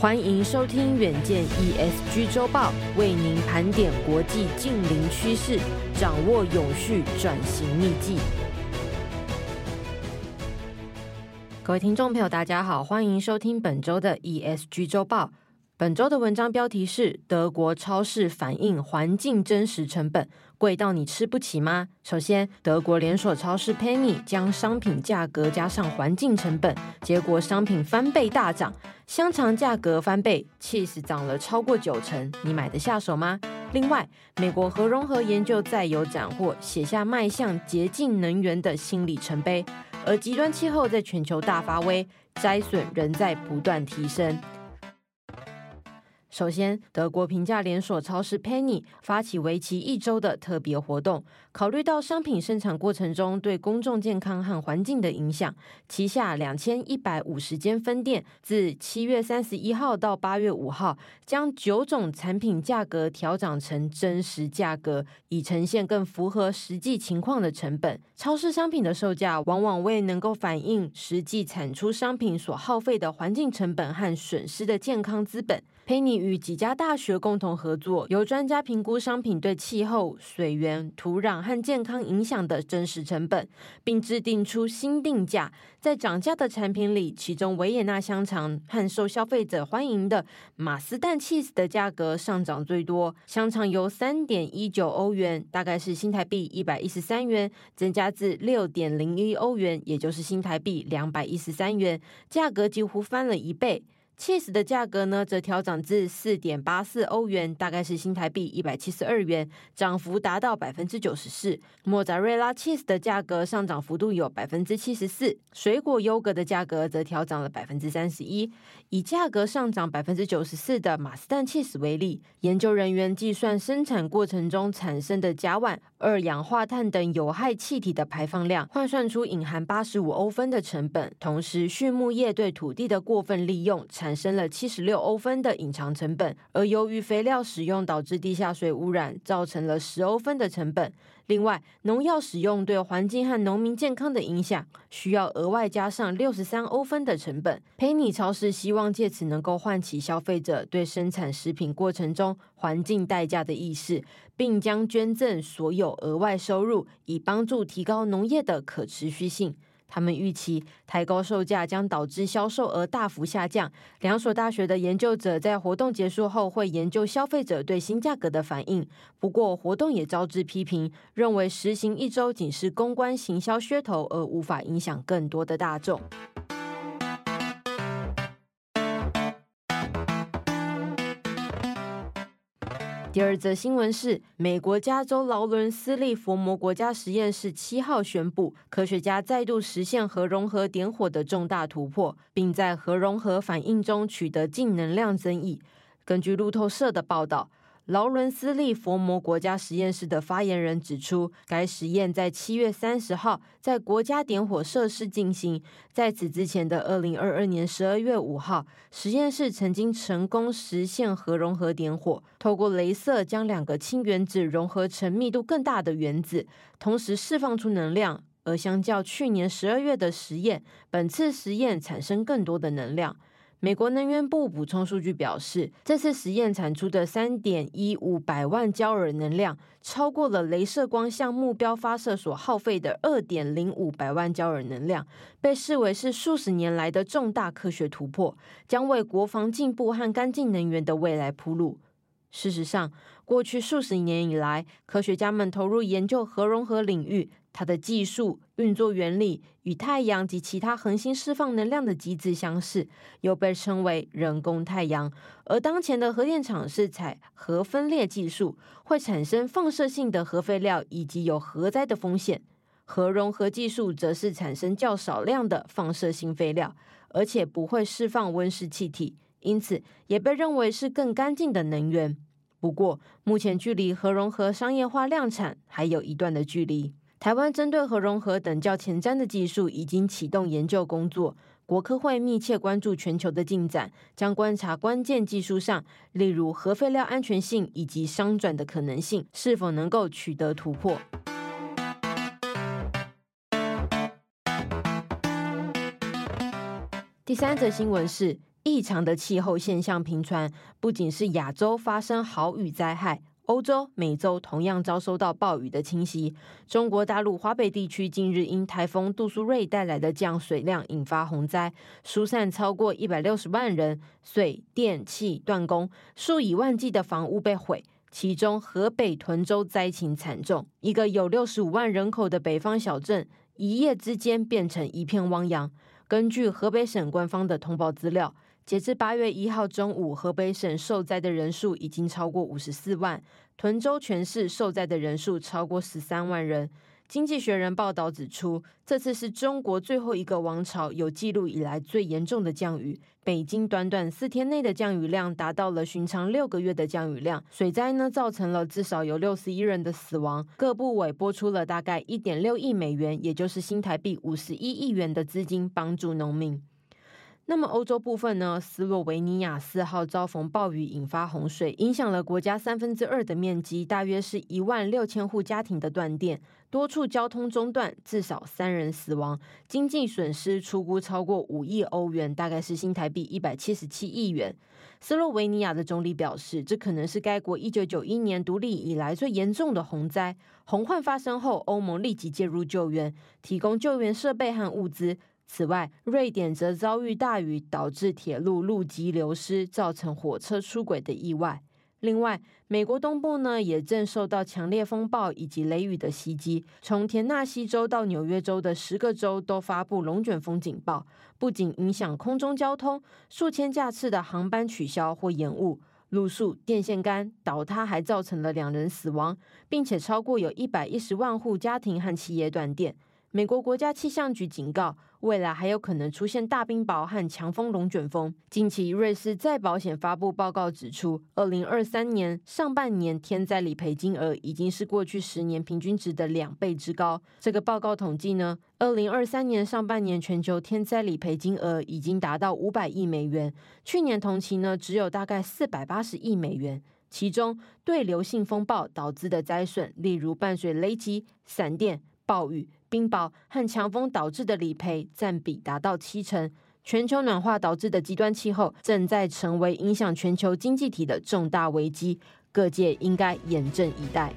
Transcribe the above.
欢迎收听远见 ESG 周报，为您盘点国际近邻趋势，掌握永续转型秘技。各位听众朋友，大家好，欢迎收听本周的 ESG 周报。本周的文章标题是：德国超市反映环境真实成本贵到你吃不起吗？首先，德国连锁超市 Penny 将商品价格加上环境成本，结果商品翻倍大涨，香肠价格翻倍，cheese 涨了超过九成，你买得下手吗？另外，美国核融合研究再有斩获，写下迈向洁净能源的新里程碑，而极端气候在全球大发威，灾损仍在不断提升。首先，德国平价连锁超市 Penny 发起为期一周的特别活动，考虑到商品生产过程中对公众健康和环境的影响，旗下两千一百五十间分店自七月三十一号到八月五号，将九种产品价格调整成真实价格，以呈现更符合实际情况的成本。超市商品的售价往往未能够反映实际产出商品所耗费的环境成本和损失的健康资本。Penny 与几家大学共同合作，由专家评估商品对气候、水源、土壤和健康影响的真实成本，并制定出新定价。在涨价的产品里，其中维也纳香肠和受消费者欢迎的马斯蛋 cheese 的价格上涨最多。香肠由三点一九欧元，大概是新台币一百一十三元，增加至六点零一欧元，也就是新台币两百一十三元，价格几乎翻了一倍。Cheese 的价格呢，则调涨至四点八四欧元，大概是新台币一百七十二元，涨幅达到百分之九十四。莫扎瑞拉 cheese 的价格上涨幅度有百分之七十四，水果优格的价格则调涨了百分之三十一。以价格上涨百分之九十四的马斯蛋 cheese 为例，研究人员计算生产过程中产生的甲烷、二氧化碳等有害气体的排放量，换算出隐含八十五欧分的成本。同时，畜牧业对土地的过分利用产生了七十六欧分的隐藏成本，而由于肥料使用导致地下水污染，造成了十欧分的成本。另外，农药使用对环境和农民健康的影响，需要额外加上六十三欧分的成本。佩尼超市希望借此能够唤起消费者对生产食品过程中环境代价的意识，并将捐赠所有额外收入，以帮助提高农业的可持续性。他们预期抬高售价将导致销售额大幅下降。两所大学的研究者在活动结束后会研究消费者对新价格的反应。不过，活动也招致批评，认为实行一周仅是公关行销噱头，而无法影响更多的大众。第二则新闻是，美国加州劳伦斯利佛摩国家实验室七号宣布，科学家再度实现核融合点火的重大突破，并在核融合反应中取得净能量增益。根据路透社的报道。劳伦斯利佛摩国家实验室的发言人指出，该实验在七月三十号在国家点火设施进行。在此之前的二零二二年十二月五号，实验室曾经成功实现核融合点火，透过镭射将两个氢原子融合成密度更大的原子，同时释放出能量。而相较去年十二月的实验，本次实验产生更多的能量。美国能源部补充数据表示，这次实验产出的三点一五百万焦耳能量，超过了镭射光向目标发射所耗费的二点零五百万焦耳能量，被视为是数十年来的重大科学突破，将为国防进步和干净能源的未来铺路。事实上，过去数十年以来，科学家们投入研究核融合领域。它的技术运作原理与太阳及其他恒星释放能量的机制相似，又被称为人工太阳。而当前的核电厂是采核分裂技术，会产生放射性的核废料以及有核灾的风险。核融合技术则是产生较少量的放射性废料，而且不会释放温室气体，因此也被认为是更干净的能源。不过，目前距离核融合商业化量产还有一段的距离。台湾针对核融合等较前瞻的技术已经启动研究工作，国科会密切关注全球的进展，将观察关键技术上，例如核废料安全性以及商转的可能性，是否能够取得突破。第三则新闻是。异常的气候现象频传，不仅是亚洲发生豪雨灾害。欧洲、美洲同样遭受到暴雨的侵袭。中国大陆华北地区近日因台风杜苏芮带来的降水量引发洪灾，疏散超过一百六十万人，水电气断供，数以万计的房屋被毁。其中，河北屯州灾情惨重，一个有六十五万人口的北方小镇，一夜之间变成一片汪洋。根据河北省官方的通报资料。截至八月一号中午，河北省受灾的人数已经超过五十四万，屯州全市受灾的人数超过十三万人。经济学人报道指出，这次是中国最后一个王朝有记录以来最严重的降雨。北京短短四天内的降雨量达到了寻常六个月的降雨量。水灾呢，造成了至少有六十一人的死亡。各部委拨出了大概一点六亿美元，也就是新台币五十一亿元的资金，帮助农民。那么欧洲部分呢？斯洛维尼亚四号遭逢暴雨，引发洪水，影响了国家三分之二的面积，大约是一万六千户家庭的断电，多处交通中断，至少三人死亡，经济损失初估超过五亿欧元，大概是新台币一百七十七亿元。斯洛维尼亚的总理表示，这可能是该国一九九一年独立以来最严重的洪灾。洪患发生后，欧盟立即介入救援，提供救援设备和物资。此外，瑞典则遭遇大雨，导致铁路路基流失，造成火车出轨的意外。另外，美国东部呢也正受到强烈风暴以及雷雨的袭击，从田纳西州到纽约州的十个州都发布龙卷风警报，不仅影响空中交通，数千架次的航班取消或延误，路树、电线杆倒塌，还造成了两人死亡，并且超过有一百一十万户家庭和企业断电。美国国家气象局警告，未来还有可能出现大冰雹和强风龙卷风。近期，瑞士再保险发布报告指出，二零二三年上半年天灾理赔金额已经是过去十年平均值的两倍之高。这个报告统计呢，二零二三年上半年全球天灾理赔金额已经达到五百亿美元，去年同期呢只有大概四百八十亿美元。其中，对流性风暴导致的灾损，例如伴随雷击、闪电。暴雨、冰雹和强风导致的理赔占比达到七成。全球暖化导致的极端气候正在成为影响全球经济体的重大危机，各界应该严阵以待。